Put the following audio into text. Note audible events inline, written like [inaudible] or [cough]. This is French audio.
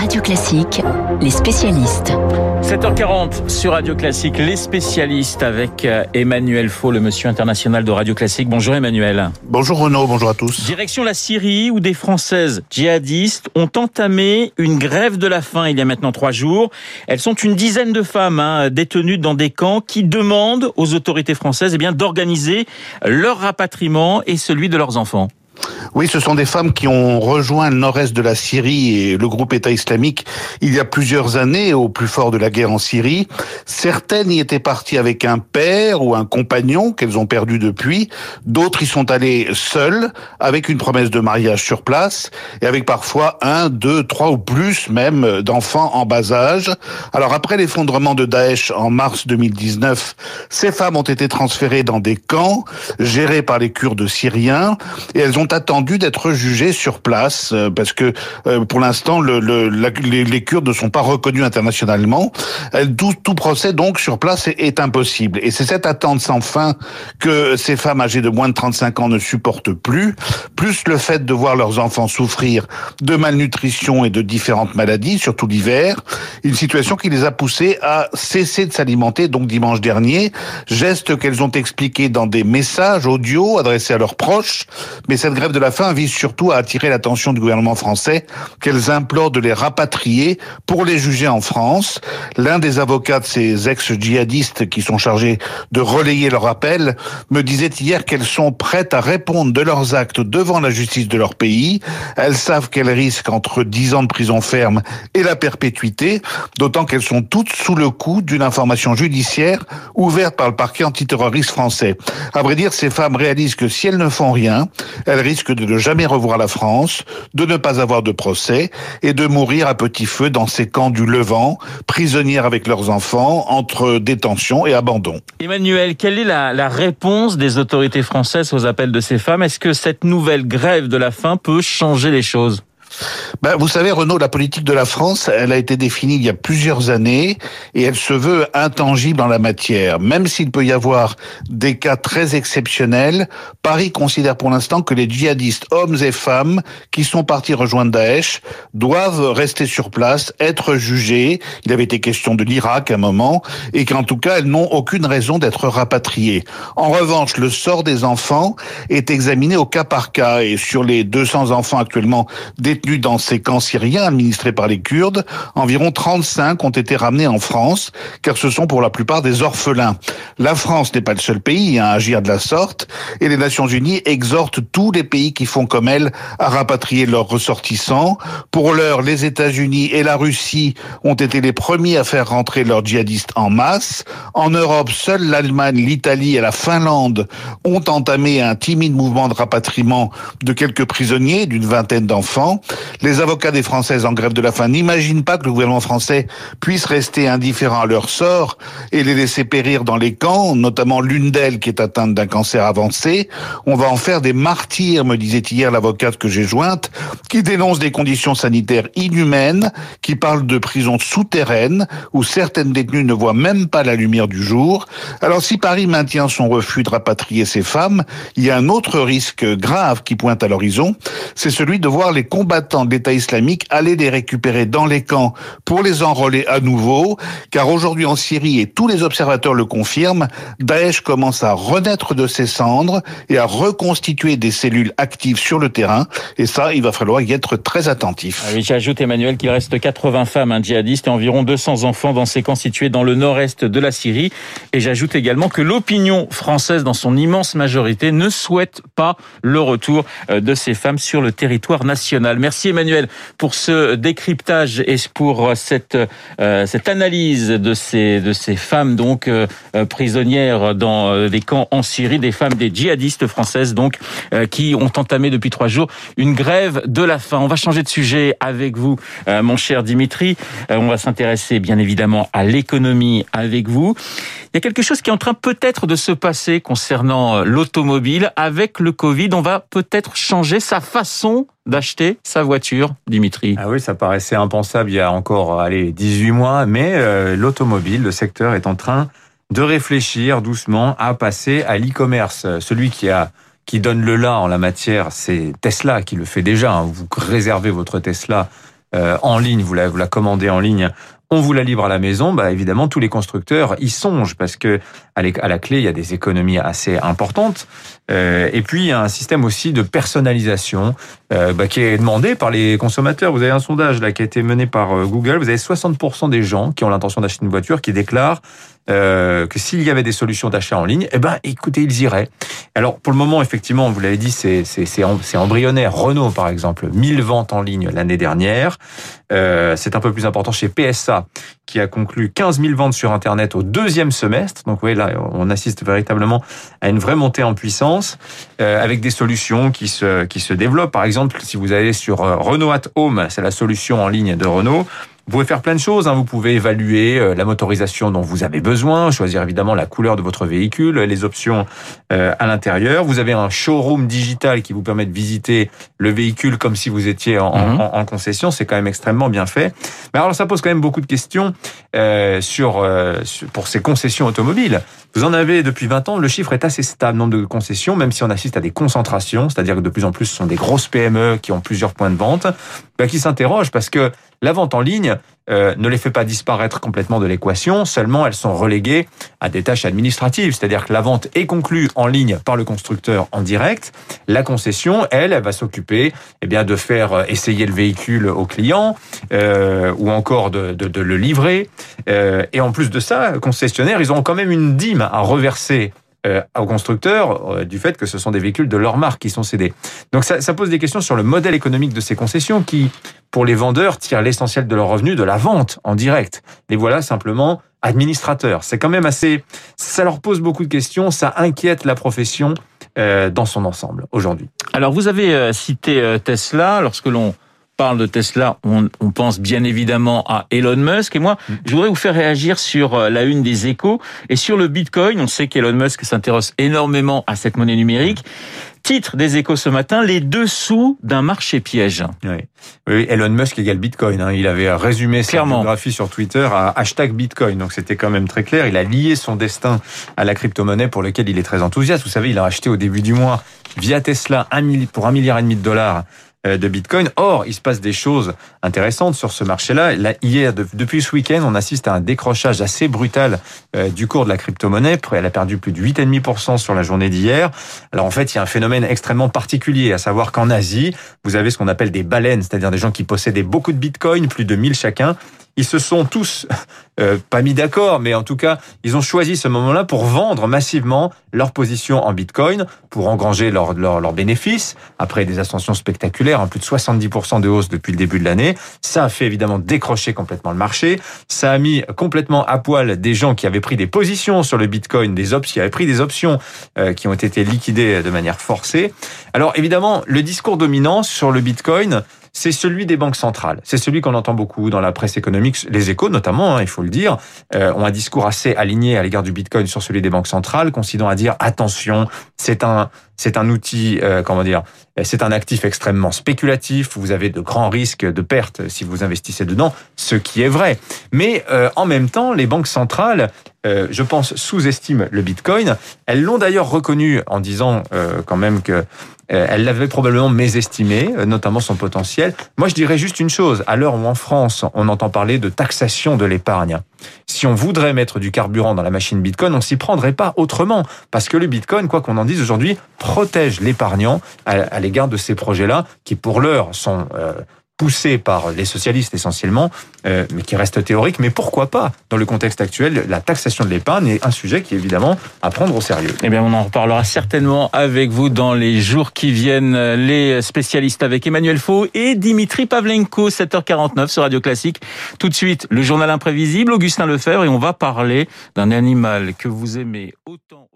Radio Classique, les spécialistes. 7h40 sur Radio Classique, les spécialistes avec euh, Emmanuel Faux, le monsieur international de Radio Classique. Bonjour Emmanuel. Bonjour Renaud, bonjour à tous. Direction la Syrie où des Françaises djihadistes ont entamé une grève de la faim il y a maintenant trois jours. Elles sont une dizaine de femmes hein, détenues dans des camps qui demandent aux autorités françaises eh bien d'organiser leur rapatriement et celui de leurs enfants. Oui, ce sont des femmes qui ont rejoint le nord-est de la Syrie et le groupe État islamique il y a plusieurs années, au plus fort de la guerre en Syrie. Certaines y étaient parties avec un père ou un compagnon qu'elles ont perdu depuis. D'autres y sont allées seules, avec une promesse de mariage sur place, et avec parfois un, deux, trois ou plus même d'enfants en bas âge. Alors après l'effondrement de Daesh en mars 2019, ces femmes ont été transférées dans des camps gérés par les Kurdes syriens, et elles ont attendu d'être jugés sur place euh, parce que euh, pour l'instant le, le, les, Kurdes ne sont pas reconnus internationalement. Tout, tout procès donc sur place est, impossible. Et c'est cette attente sans fin que ces femmes âgées de moins de 35 ans ne supportent plus, plus le fait de voir leurs enfants souffrir de malnutrition et de différentes maladies, surtout l'hiver, une situation qui les a poussées à cesser de s'alimenter. Donc dimanche dernier, geste qu'elles ont expliqué dans des messages audio adressés à leurs proches, mais grève de la faim vise surtout à attirer l'attention du gouvernement français qu'elles implorent de les rapatrier pour les juger en France. L'un des avocats de ces ex-djihadistes qui sont chargés de relayer leur appel me disait hier qu'elles sont prêtes à répondre de leurs actes devant la justice de leur pays. Elles savent qu'elles risquent entre 10 ans de prison ferme et la perpétuité, d'autant qu'elles sont toutes sous le coup d'une information judiciaire ouverte par le parquet antiterroriste français. À vrai dire, ces femmes réalisent que si elles ne font rien, elles risquent de ne jamais revoir la France, de ne pas avoir de procès et de mourir à petit feu dans ces camps du Levant, prisonnières avec leurs enfants, entre détention et abandon. Emmanuel, quelle est la réponse des autorités françaises aux appels de ces femmes? Est-ce que cette nouvelle grève de la faim peut changer les choses? Ben, vous savez, Renaud, la politique de la France, elle a été définie il y a plusieurs années et elle se veut intangible en la matière. Même s'il peut y avoir des cas très exceptionnels, Paris considère pour l'instant que les djihadistes, hommes et femmes, qui sont partis rejoindre Daesh, doivent rester sur place, être jugés. Il avait été question de l'Irak à un moment et qu'en tout cas, elles n'ont aucune raison d'être rapatriées. En revanche, le sort des enfants est examiné au cas par cas et sur les 200 enfants actuellement détenus dans ces camps syriens administrés par les Kurdes, environ 35 ont été ramenés en France, car ce sont pour la plupart des orphelins. La France n'est pas le seul pays à agir de la sorte, et les Nations Unies exhortent tous les pays qui font comme elles à rapatrier leurs ressortissants. Pour l'heure, les États-Unis et la Russie ont été les premiers à faire rentrer leurs djihadistes en masse. En Europe, seuls l'Allemagne, l'Italie et la Finlande ont entamé un timide mouvement de rapatriement de quelques prisonniers, d'une vingtaine d'enfants. Les avocats des Françaises en grève de la faim n'imaginent pas que le gouvernement français puisse rester indifférent à leur sort et les laisser périr dans les camps, notamment l'une d'elles qui est atteinte d'un cancer avancé. On va en faire des martyrs, me disait hier l'avocate que j'ai jointe, qui dénonce des conditions sanitaires inhumaines, qui parle de prisons souterraines où certaines détenues ne voient même pas la lumière du jour. Alors si Paris maintient son refus de rapatrier ces femmes, il y a un autre risque grave qui pointe à l'horizon, c'est celui de voir les combattants de l'État islamique aller les récupérer dans les camps pour les enrôler à nouveau, car aujourd'hui en Syrie, et tous les observateurs le confirment, Daesh commence à renaître de ses cendres et à reconstituer des cellules actives sur le terrain, et ça, il va falloir y être très attentif. Ah j'ajoute Emmanuel qu'il reste 80 femmes hein, djihadistes et environ 200 enfants dans ces camps situés dans le nord-est de la Syrie, et j'ajoute également que l'opinion française, dans son immense majorité, ne souhaite pas le retour euh, de ces femmes sur le territoire national. Merci Merci Emmanuel pour ce décryptage et pour cette euh, cette analyse de ces femmes donc euh, prisonnières dans euh, des camps en Syrie, des femmes des djihadistes françaises donc euh, qui ont entamé depuis trois jours une grève de la faim. On va changer de sujet avec vous, euh, mon cher Dimitri. on va s'intéresser bien évidemment à l'économie avec vous. Il y a quelque chose qui est en train peut-être de se passer concernant l'automobile avec le Covid. On va peut-être changer sa façon d'acheter sa voiture, Dimitri Ah oui, ça paraissait impensable il y a encore allez, 18 mois, mais euh, l'automobile, le secteur est en train de réfléchir doucement à passer à l'e-commerce. Celui qui a qui donne le là en la matière, c'est Tesla qui le fait déjà. Vous réservez votre Tesla en ligne, vous la, vous la commandez en ligne on vous la livre à la maison, bah évidemment tous les constructeurs y songent parce que à la clé il y a des économies assez importantes euh, et puis il y a un système aussi de personnalisation euh, bah, qui est demandé par les consommateurs. Vous avez un sondage là qui a été mené par euh, Google. Vous avez 60% des gens qui ont l'intention d'acheter une voiture qui déclarent euh, que s'il y avait des solutions d'achat en ligne, eh ben, écoutez, ils iraient. Alors, pour le moment, effectivement, vous l'avez dit, c'est, c'est, c'est embryonnaire. Renault, par exemple, 1000 ventes en ligne l'année dernière. Euh, c'est un peu plus important chez PSA, qui a conclu 15 000 ventes sur Internet au deuxième semestre. Donc, vous voyez, là, on assiste véritablement à une vraie montée en puissance, euh, avec des solutions qui se, qui se développent. Par exemple, si vous allez sur euh, Renault at Home, c'est la solution en ligne de Renault, vous pouvez faire plein de choses. Hein. Vous pouvez évaluer euh, la motorisation dont vous avez besoin, choisir évidemment la couleur de votre véhicule, les options euh, à l'intérieur. Vous avez un showroom digital qui vous permet de visiter le véhicule comme si vous étiez en, mhm. en, concession. C'est quand même extrêmement bien fait. Mais alors ça pose quand même beaucoup de questions euh, sur, euh, pour ces concessions automobiles. Vous en avez depuis 20 ans. Le chiffre est assez stable, nombre de concessions, même si on assiste à des concentrations, c'est-à-dire que de plus en plus ce sont des grosses PME qui ont plusieurs points de vente, bah, qui s'interrogent parce que la vente en ligne euh, ne les fait pas disparaître complètement de l'équation, seulement elles sont reléguées à des tâches administratives, c'est-à-dire que la vente est conclue en ligne par le constructeur en direct, la concession, elle, elle va s'occuper eh bien de faire euh, essayer le véhicule au client euh, ou encore de, de, de le livrer. Euh, et en plus de ça, concessionnaires, ils ont quand même une dîme à reverser euh, aux constructeurs euh, du fait que ce sont des véhicules de leur marque qui sont cédés. Donc ça, ça, pose des questions sur le modèle économique de ces concessions qui, pour les vendeurs, tirent l'essentiel de leurs revenus de la vente en direct. Les voilà simplement administrateurs. C'est quand même assez... Ça leur pose beaucoup de questions, ça inquiète la profession euh, dans son ensemble aujourd'hui. Alors vous avez euh, cité Tesla lorsque l'on parle de Tesla, on, on, pense bien évidemment à Elon Musk. Et moi, mm. je voudrais vous faire réagir sur euh, la une des échos et sur le Bitcoin. On sait qu'Elon Musk s'intéresse énormément à cette monnaie numérique. Titre des échos ce matin, les dessous d'un marché piège. Oui. oui, Elon Musk égale Bitcoin. Hein. Il avait résumé sa biographie sur Twitter à hashtag Bitcoin. Donc c'était quand même très clair. Il a lié son destin à la crypto-monnaie pour laquelle il est très enthousiaste. Vous savez, il a acheté au début du mois via Tesla un pour un milliard et demi de dollars de Bitcoin. Or, il se passe des choses intéressantes sur ce marché-là. Là, hier, depuis ce week-end, on assiste à un décrochage assez brutal euh, du cours de la crypto-monnaie. Elle a perdu plus de 8,5% sur la journée d'hier. Alors en fait, il y a un phénomène extrêmement particulier, à savoir qu'en Asie, vous avez ce qu'on appelle des baleines, c'est-à-dire des gens qui possédaient beaucoup de Bitcoin, plus de 1000 chacun, ils se sont tous [laughs] euh, pas mis d'accord, mais en tout cas, ils ont choisi ce moment-là pour vendre massivement leur position en Bitcoin, pour engranger leurs leur, leur bénéfices, après des ascensions spectaculaires, en plus de 70% de hausse depuis le début de l'année. Ça a fait évidemment décrocher complètement le marché. Ça a mis complètement à poil des gens qui avaient pris des positions sur le Bitcoin, des options, qui avaient pris des options euh, qui ont été liquidées de manière forcée. Alors évidemment, le discours dominant sur le Bitcoin, c'est celui des banques centrales. C'est celui qu'on entend beaucoup dans la presse économique. Les échos, notamment, hein, il faut le dire, euh, ont un discours assez aligné à l'égard du Bitcoin sur celui des banques centrales, considérant à dire attention, c'est un c'est un outil, euh, comment dire, c'est un actif extrêmement spéculatif. Vous avez de grands risques de perte si vous investissez dedans, ce qui est vrai. Mais euh, en même temps, les banques centrales, je pense, sous-estiment le Bitcoin. Elles l'ont d'ailleurs reconnu en disant quand même que euh, elle l'avait probablement mésestimé, euh, notamment son potentiel. Moi, je dirais juste une chose. À l'heure où en France, on entend parler de taxation de l'épargne, si on voudrait mettre du carburant dans la machine Bitcoin, on s'y prendrait pas autrement. Parce que le Bitcoin, quoi qu'on en dise aujourd'hui, protège l'épargnant à, l'égard de ces projets-là, qui pour l'heure sont... Poussé par les socialistes essentiellement, euh, mais qui reste théorique. Mais pourquoi pas Dans le contexte actuel, la taxation de l'épargne est un sujet qui est évidemment à prendre au sérieux. Eh bien, on en reparlera certainement avec vous dans les jours qui viennent. Les spécialistes avec Emmanuel Faux et Dimitri Pavlenko, 7h49 sur Radio Classique. Tout de suite, le journal imprévisible, Augustin Lefebvre, et on va parler d'un animal que vous aimez autant